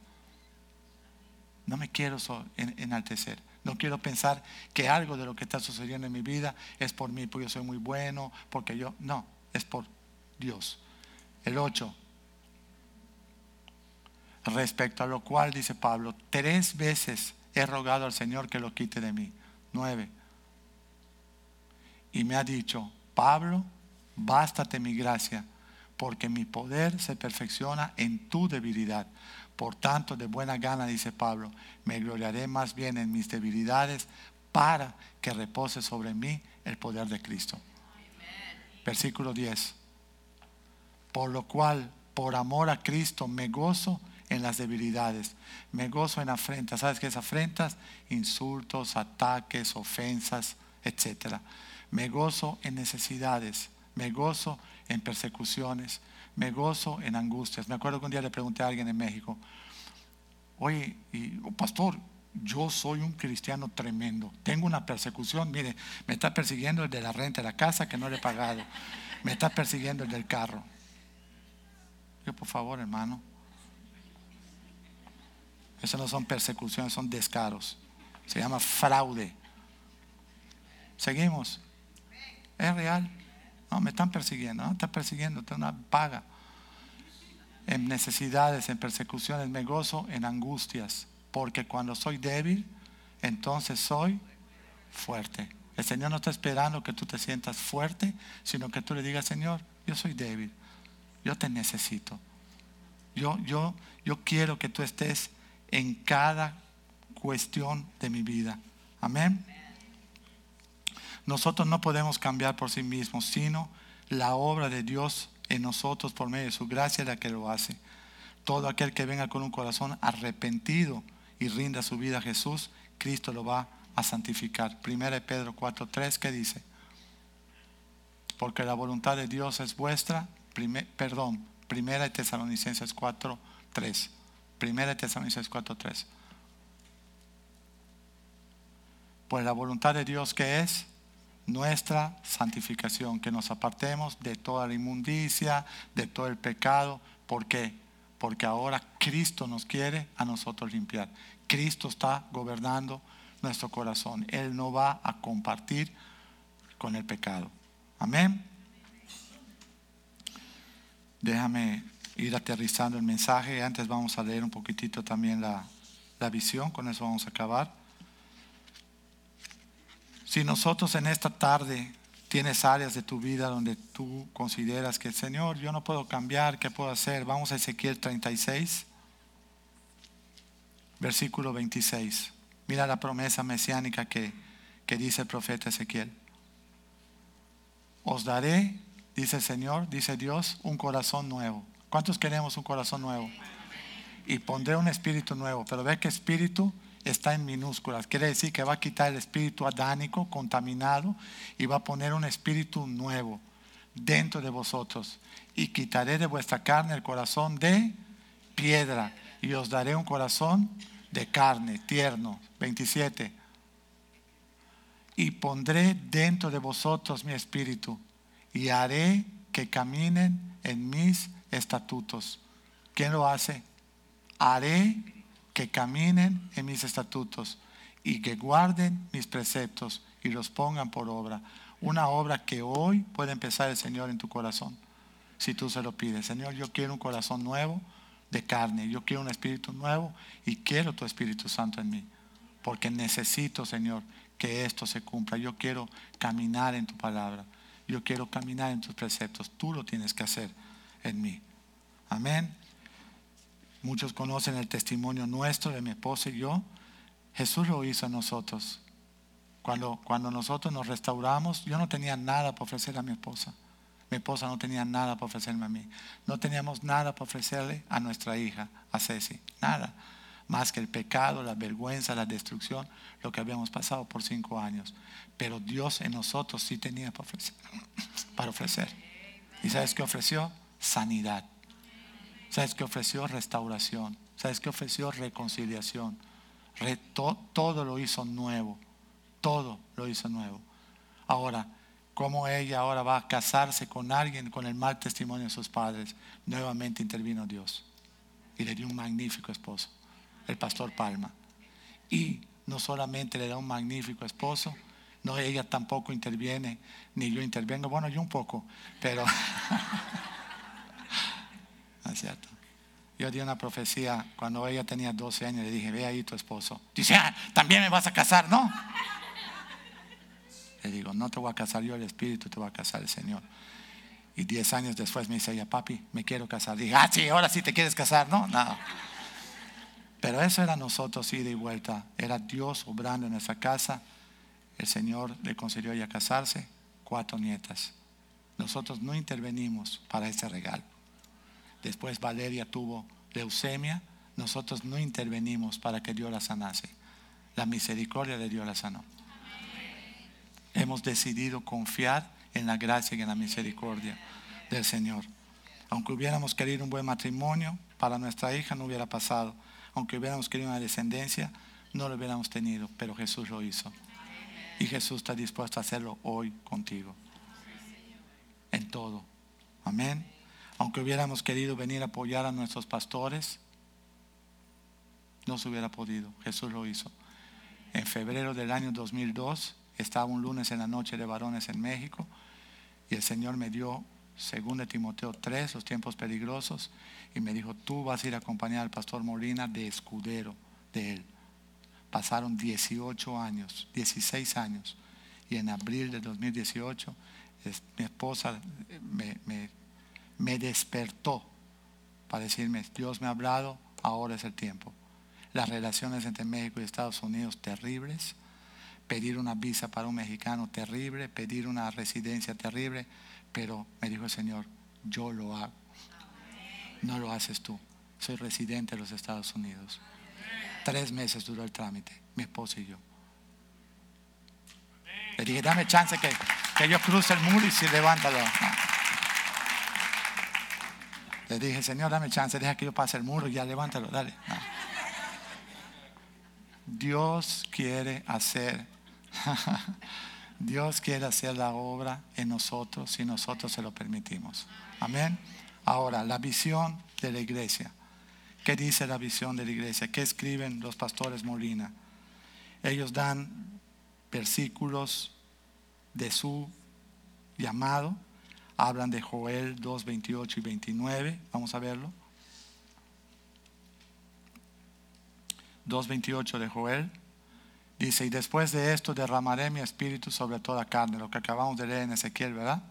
No me quiero enaltecer. No quiero pensar que algo de lo que está sucediendo en mi vida es por mí, porque yo soy muy bueno, porque yo... No, es por Dios. El 8. Respecto a lo cual, dice Pablo, tres veces he rogado al Señor que lo quite de mí. 9. Y me ha dicho, Pablo, bástate mi gracia, porque mi poder se perfecciona en tu debilidad. Por tanto, de buena gana, dice Pablo, me gloriaré más bien en mis debilidades para que repose sobre mí el poder de Cristo. Versículo 10. Por lo cual, por amor a Cristo, me gozo en las debilidades, me gozo en afrentas. ¿Sabes qué es afrentas? Insultos, ataques, ofensas, etc. Me gozo en necesidades, me gozo en persecuciones, me gozo en angustias. Me acuerdo que un día le pregunté a alguien en México, oye, y, pastor, yo soy un cristiano tremendo. Tengo una persecución. Mire, me está persiguiendo el de la renta de la casa que no le he pagado. Me está persiguiendo el del carro. Yo, por favor, hermano. Eso no son persecuciones, son descaros. Se llama fraude. Seguimos. Es real. No, me están persiguiendo. No, están persiguiendo. Tengo una paga. En necesidades, en persecuciones, me gozo en angustias. Porque cuando soy débil, entonces soy fuerte. El Señor no está esperando que tú te sientas fuerte, sino que tú le digas, Señor, yo soy débil. Yo te necesito. Yo, yo, yo quiero que tú estés en cada cuestión de mi vida. Amén. Nosotros no podemos cambiar por sí mismos, sino la obra de Dios en nosotros por medio de su gracia es la que lo hace. Todo aquel que venga con un corazón arrepentido y rinda su vida a Jesús, Cristo lo va a santificar. Primera de Pedro 4:3, ¿qué dice? Porque la voluntad de Dios es vuestra, perdón, Primera de Tesalonicenses 4:3. Primera Tesalonicenses 4:3. Pues la voluntad de Dios que es nuestra santificación, que nos apartemos de toda la inmundicia, de todo el pecado. ¿Por qué? Porque ahora Cristo nos quiere a nosotros limpiar. Cristo está gobernando nuestro corazón. Él no va a compartir con el pecado. Amén. Déjame ir aterrizando el mensaje. Antes vamos a leer un poquitito también la, la visión, con eso vamos a acabar. Si nosotros en esta tarde tienes áreas de tu vida donde tú consideras que, Señor, yo no puedo cambiar, ¿qué puedo hacer? Vamos a Ezequiel 36, versículo 26. Mira la promesa mesiánica que, que dice el profeta Ezequiel. Os daré, dice el Señor, dice Dios, un corazón nuevo ¿Cuántos queremos un corazón nuevo? Y pondré un espíritu nuevo. Pero ve que espíritu está en minúsculas. Quiere decir que va a quitar el espíritu adánico, contaminado, y va a poner un espíritu nuevo dentro de vosotros. Y quitaré de vuestra carne el corazón de piedra. Y os daré un corazón de carne, tierno. 27. Y pondré dentro de vosotros mi espíritu. Y haré que caminen en mis estatutos. ¿Quién lo hace? Haré que caminen en mis estatutos y que guarden mis preceptos y los pongan por obra. Una obra que hoy puede empezar el Señor en tu corazón, si tú se lo pides. Señor, yo quiero un corazón nuevo de carne, yo quiero un espíritu nuevo y quiero tu Espíritu Santo en mí, porque necesito, Señor, que esto se cumpla. Yo quiero caminar en tu palabra, yo quiero caminar en tus preceptos. Tú lo tienes que hacer en mí. Amén. Muchos conocen el testimonio nuestro de mi esposa y yo. Jesús lo hizo a nosotros. Cuando, cuando nosotros nos restauramos, yo no tenía nada para ofrecer a mi esposa. Mi esposa no tenía nada para ofrecerme a mí. No teníamos nada para ofrecerle a nuestra hija, a Ceci. Nada. Más que el pecado, la vergüenza, la destrucción, lo que habíamos pasado por cinco años. Pero Dios en nosotros sí tenía para ofrecer. Para ofrecer. ¿Y sabes qué ofreció? Sanidad. ¿Sabes qué ofreció? Restauración. ¿Sabes qué ofreció? Reconciliación. todo lo hizo nuevo. Todo lo hizo nuevo. Ahora, ¿cómo ella ahora va a casarse con alguien con el mal testimonio de sus padres? Nuevamente intervino Dios y le dio un magnífico esposo, el pastor Palma. Y no solamente le da un magnífico esposo, no, ella tampoco interviene, ni yo intervengo, bueno, yo un poco, pero... Yo di una profecía cuando ella tenía 12 años, le dije, ve ahí tu esposo. Dice, ah, también me vas a casar, ¿no? Le digo, no te voy a casar yo el Espíritu, te va a casar el Señor. Y 10 años después me dice ella, papi, me quiero casar. Dije, ah, sí, ahora sí te quieres casar, ¿no? No. Pero eso era nosotros ida y vuelta. Era Dios obrando en esa casa. El Señor le concedió a ella casarse, cuatro nietas. Nosotros no intervenimos para ese regalo. Después Valeria tuvo leucemia. Nosotros no intervenimos para que Dios la sanase. La misericordia de Dios la sanó. Hemos decidido confiar en la gracia y en la misericordia del Señor. Aunque hubiéramos querido un buen matrimonio, para nuestra hija no hubiera pasado. Aunque hubiéramos querido una descendencia, no lo hubiéramos tenido, pero Jesús lo hizo. Y Jesús está dispuesto a hacerlo hoy contigo. En todo. Amén aunque hubiéramos querido venir a apoyar a nuestros pastores, no se hubiera podido. Jesús lo hizo. En febrero del año 2002 estaba un lunes en la noche de varones en México y el Señor me dio, según de Timoteo 3, los tiempos peligrosos, y me dijo, tú vas a ir a acompañar al pastor Molina de escudero de él. Pasaron 18 años, 16 años, y en abril de 2018 mi esposa me, me me despertó para decirme, Dios me ha hablado, ahora es el tiempo. Las relaciones entre México y Estados Unidos terribles, pedir una visa para un mexicano terrible, pedir una residencia terrible, pero me dijo el Señor, yo lo hago. No lo haces tú. Soy residente de los Estados Unidos. Tres meses duró el trámite, mi esposa y yo. Le dije, dame chance que, que yo cruce el muro y se levanta. Le dije, Señor, dame chance, deja que yo pase el muro ya levántalo, dale. Dios quiere hacer, Dios quiere hacer la obra en nosotros si nosotros se lo permitimos. Amén. Ahora, la visión de la iglesia. ¿Qué dice la visión de la iglesia? ¿Qué escriben los pastores Molina? Ellos dan versículos de su llamado hablan de Joel 2, 28 y 29. Vamos a verlo. 2.28 de Joel. Dice, y después de esto derramaré mi espíritu sobre toda carne, lo que acabamos de leer en Ezequiel, ¿verdad?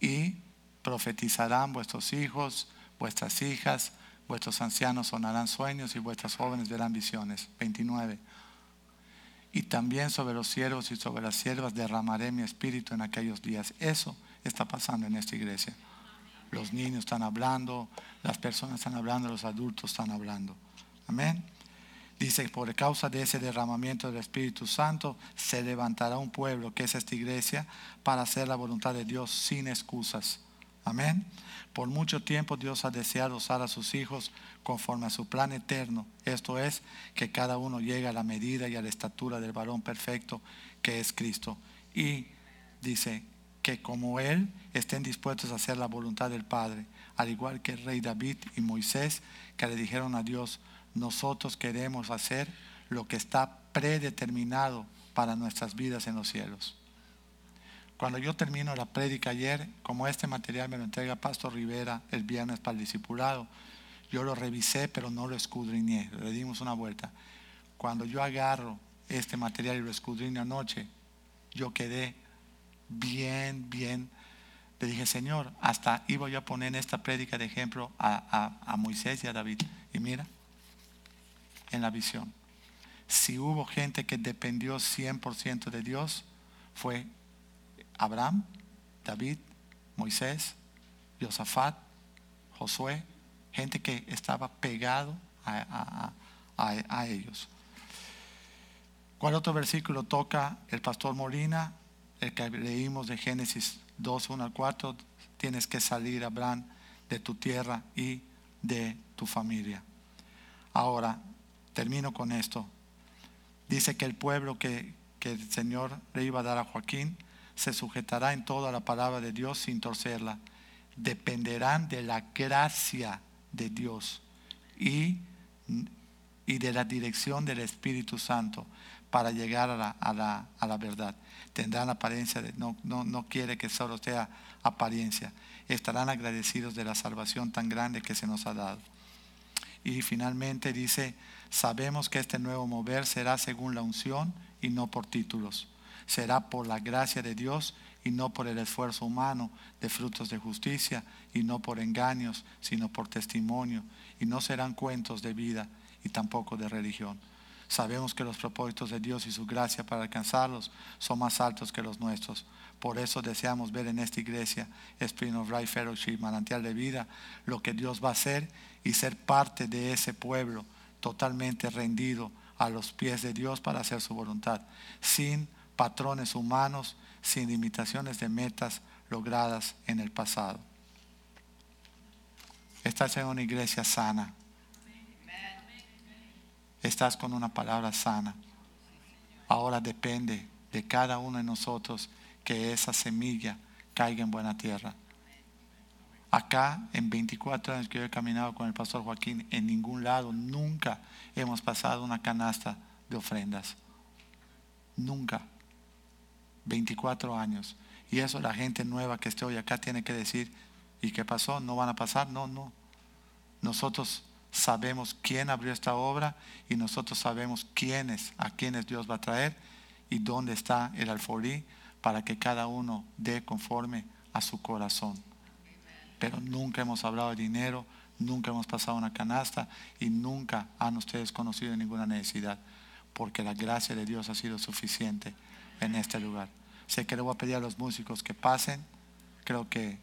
Y profetizarán vuestros hijos, vuestras hijas, vuestros ancianos sonarán sueños y vuestras jóvenes verán visiones. 29. Y también sobre los siervos y sobre las siervas derramaré mi espíritu en aquellos días. Eso está pasando en esta iglesia. Los niños están hablando, las personas están hablando, los adultos están hablando. Amén. Dice, por causa de ese derramamiento del Espíritu Santo, se levantará un pueblo, que es esta iglesia, para hacer la voluntad de Dios sin excusas. Amén. Por mucho tiempo Dios ha deseado usar a sus hijos conforme a su plan eterno. Esto es, que cada uno llegue a la medida y a la estatura del varón perfecto, que es Cristo. Y dice, que como Él estén dispuestos a hacer la voluntad del Padre, al igual que el rey David y Moisés, que le dijeron a Dios, nosotros queremos hacer lo que está predeterminado para nuestras vidas en los cielos. Cuando yo termino la prédica ayer, como este material me lo entrega Pastor Rivera el viernes para el discipulado, yo lo revisé pero no lo escudriñé, le dimos una vuelta. Cuando yo agarro este material y lo escudriño anoche, yo quedé bien, bien. Le dije, Señor, hasta iba yo a poner en esta prédica de ejemplo a, Moisés y a David. Y mira, en la visión. Si hubo gente que dependió 100% de Dios, fue Abraham, David, Moisés, Josafat, Josué, gente que estaba pegado a, a ellos. ¿Cuál otro versículo toca el pastor Molina? El que leímos de Génesis 2, 1 al 4. Tienes que salir, Abraham, de tu tierra y de tu familia. Ahora, termino con esto. Dice que el pueblo que, que el Señor le iba a dar a Joaquín se sujetará en toda la palabra de Dios sin torcerla. Dependerán de la gracia de Dios y, y de la dirección del Espíritu Santo para llegar a la, a la, a la verdad. Tendrán apariencia de, no, no, no quiere que solo sea apariencia. Estarán agradecidos de la salvación tan grande que se nos ha dado. Y finalmente dice, sabemos que este nuevo mover será según la unción y no por títulos. Será por la gracia de Dios y no por el esfuerzo humano de frutos de justicia y no por engaños, sino por testimonio. Y no serán cuentos de vida y tampoco de religión. Sabemos que los propósitos de Dios y su gracia para alcanzarlos son más altos que los nuestros. Por eso deseamos ver en esta iglesia, Spring of Life Fellowship, manantial de vida, lo que Dios va a hacer y ser parte de ese pueblo totalmente rendido a los pies de Dios para hacer su voluntad, sin patrones humanos, sin limitaciones de metas logradas en el pasado. Estás en una iglesia sana, estás con una palabra sana. Ahora depende de cada uno de nosotros que esa semilla caiga en buena tierra. Acá, en 24 años que yo he caminado con el pastor Joaquín, en ningún lado, nunca hemos pasado una canasta de ofrendas. Nunca. 24 años. Y eso la gente nueva que esté hoy acá tiene que decir, ¿y qué pasó? ¿No van a pasar? No, no. Nosotros sabemos quién abrió esta obra y nosotros sabemos quiénes, a quiénes Dios va a traer y dónde está el alfolí para que cada uno dé conforme a su corazón. Pero nunca hemos hablado de dinero, nunca hemos pasado una canasta y nunca han ustedes conocido ninguna necesidad, porque la gracia de Dios ha sido suficiente en este lugar. Sé que le voy a pedir a los músicos que pasen, creo que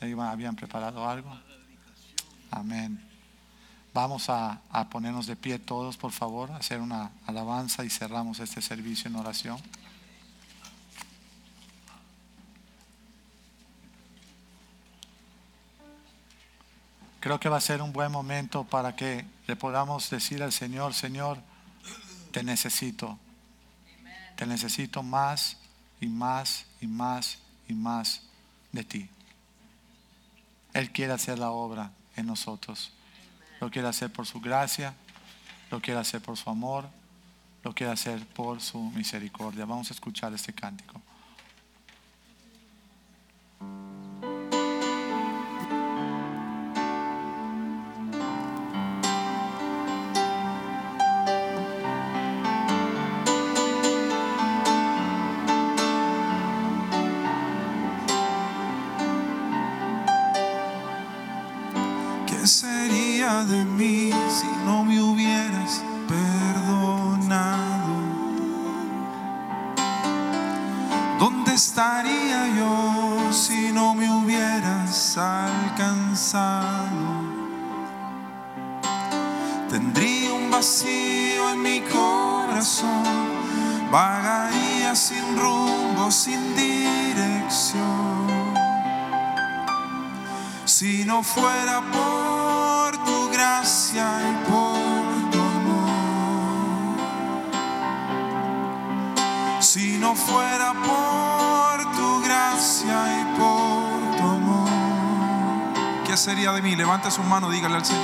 habían preparado algo. Amén. Vamos a, ponernos de pie todos, por favor, hacer una alabanza y cerramos este servicio en oración. Creo que va a ser un buen momento para que le podamos decir al Señor, Señor, te necesito. Te necesito más y más y más y más de ti. Él quiere hacer la obra en nosotros. Lo quiere hacer por su gracia, lo quiere hacer por su amor, lo quiere hacer por su misericordia. Vamos a escuchar este cántico. Su mano, dígale al Señor.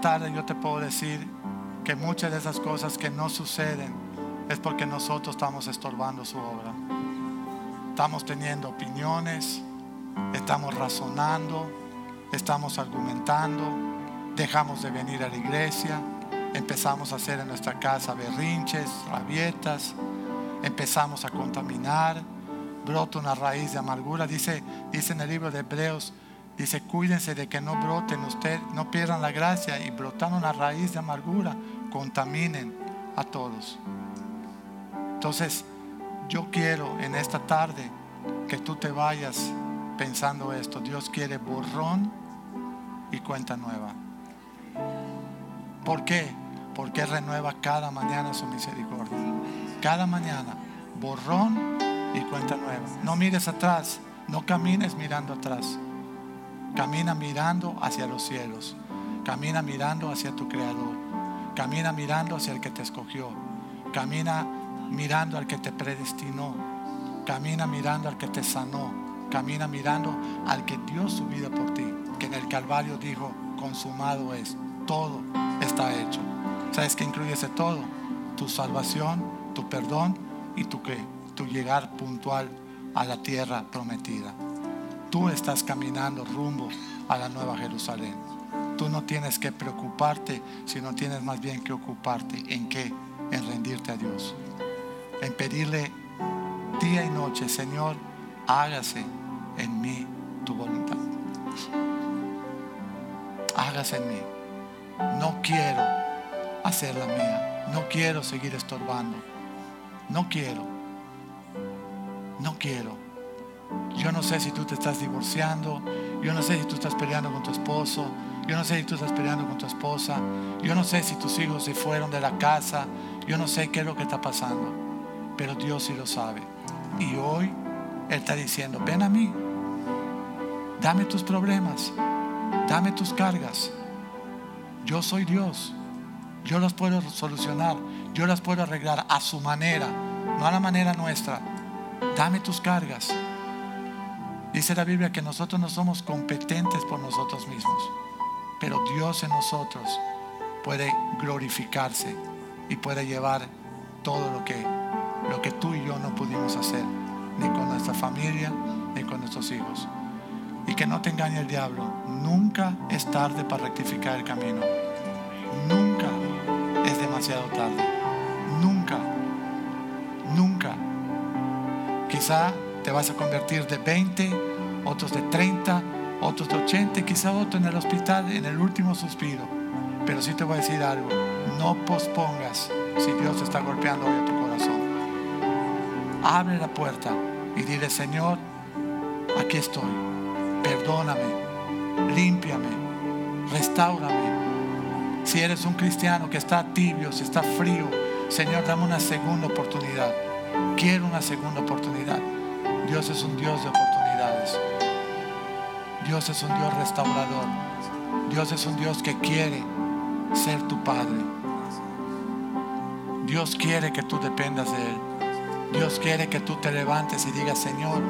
Tarde yo te puedo decir que muchas de esas cosas que no suceden es porque nosotros estamos estorbando su obra. Estamos teniendo opiniones, estamos razonando, estamos argumentando, dejamos de venir a la iglesia, empezamos a hacer en nuestra casa berrinches, rabietas, empezamos a contaminar, brota una raíz de amargura. Dice, dice en el libro de Hebreos, dice, cuídense de que no broten usted, no pierdan la gracia y brotando una raíz de amargura, contaminen a todos. Entonces, yo quiero en esta tarde que tú te vayas pensando esto. Dios quiere borrón y cuenta nueva. ¿Por qué? Porque renueva cada mañana su misericordia. Cada mañana, borrón y cuenta nueva. No mires atrás, no camines mirando atrás. Camina mirando hacia los cielos. Camina mirando hacia tu Creador. Camina mirando hacia el que te escogió. Camina mirando al que te predestinó. Camina mirando al que te sanó. Camina mirando al que dio su vida por ti. Que en el Calvario dijo, consumado es. Todo está hecho. ¿Sabes qué incluye ese todo? Tu salvación, tu perdón y tu qué? Tu llegar puntual a la tierra prometida. Tú estás caminando rumbo a la nueva Jerusalén. Tú no tienes que preocuparte, sino tienes más bien que ocuparte. ¿En qué? En rendirte a Dios. En pedirle día y noche, Señor, hágase en mí tu voluntad. Hágase en mí. No quiero hacer la mía. No quiero seguir estorbando. No quiero. No quiero. Yo no sé si tú te estás divorciando. Yo no sé si tú estás peleando con tu esposo. Yo no sé si tú estás peleando con tu esposa. Yo no sé si tus hijos se fueron de la casa. Yo no sé qué es lo que está pasando. Pero Dios sí lo sabe. Y hoy Él está diciendo, ven a mí. Dame tus problemas. Dame tus cargas. Yo soy Dios. Yo las puedo solucionar. Yo las puedo arreglar a su manera. No a la manera nuestra. Dame tus cargas. Dice la Biblia que nosotros no somos competentes por nosotros mismos, pero Dios en nosotros puede glorificarse y puede llevar todo lo que, lo que tú y yo no pudimos hacer, ni con nuestra familia, ni con nuestros hijos. Y que no te engañe el diablo, nunca es tarde para rectificar el camino. Nunca es demasiado tarde. Nunca, nunca. Quizá te vas a convertir de 20, otros de 30, otros de 80, quizá otro en el hospital en el último suspiro. Pero sí te voy a decir algo, no pospongas si Dios está golpeando hoy a tu corazón. Abre la puerta y dile, Señor, aquí estoy, perdóname, límpiame, restaurame. Si eres un cristiano que está tibio, si está frío, Señor, dame una segunda oportunidad. Quiero una segunda oportunidad. Dios es un Dios de oportunidades. Dios es un Dios restaurador. Dios es un Dios que quiere ser tu Padre. Dios quiere que tú dependas de Él. Dios quiere que tú te levantes y digas, Señor,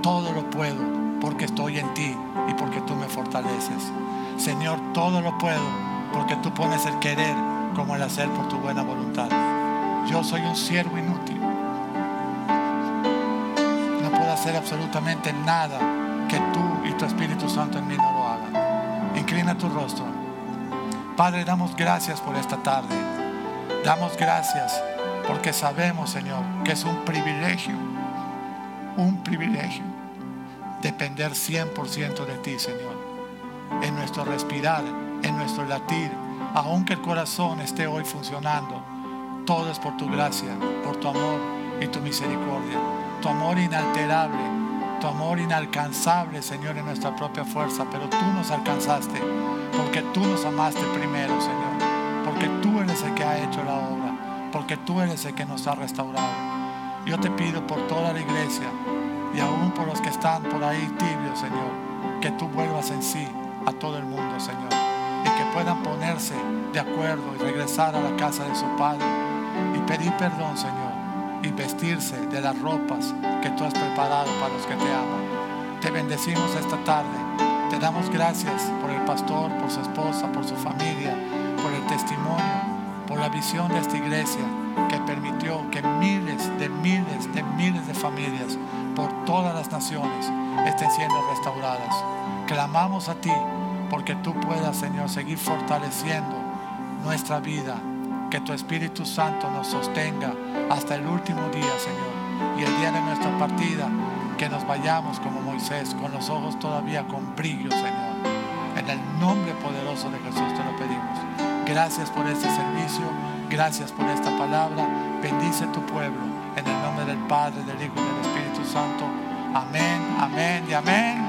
todo lo puedo porque estoy en ti y porque tú me fortaleces. Señor, todo lo puedo porque tú pones el querer como el hacer por tu buena voluntad. Yo soy un siervo inútil. Hacer absolutamente nada que tú y tu Espíritu Santo en mí no lo hagan. Inclina tu rostro. Padre, damos gracias por esta tarde. Damos gracias porque sabemos, Señor, que es un privilegio, un privilegio depender 100% de ti, Señor. En nuestro respirar, en nuestro latir, aunque el corazón esté hoy funcionando, todo es por tu gracia, por tu amor y tu misericordia. Tu amor inalterable, tu amor inalcanzable, Señor, en nuestra propia fuerza, pero tú nos alcanzaste porque tú nos amaste primero, Señor, porque tú eres el que ha hecho la obra, porque tú eres el que nos ha restaurado. Yo te pido por toda la iglesia y aún por los que están por ahí tibios, Señor, que tú vuelvas en sí a todo el mundo, Señor, y que puedan ponerse de acuerdo y regresar a la casa de su Padre y pedir perdón, Señor, y vestirse de las ropas que tú has preparado para los que te aman. Te bendecimos esta tarde. Te damos gracias por el pastor, por su esposa, por su familia, por el testimonio, por la visión de esta iglesia que permitió que miles de miles de miles de familias por todas las naciones estén siendo restauradas. Clamamos a ti porque tú puedas, Señor, seguir fortaleciendo nuestra vida, que tu Espíritu Santo nos sostenga hasta el último día, Señor. Y el día de nuestra partida, que nos vayamos como Moisés, con los ojos todavía con brillo, Señor. En el nombre poderoso de Jesús te lo pedimos. Gracias por este servicio, gracias por esta palabra. Bendice tu pueblo en el nombre del Padre, del Hijo y del Espíritu Santo. Amén, amén y amén.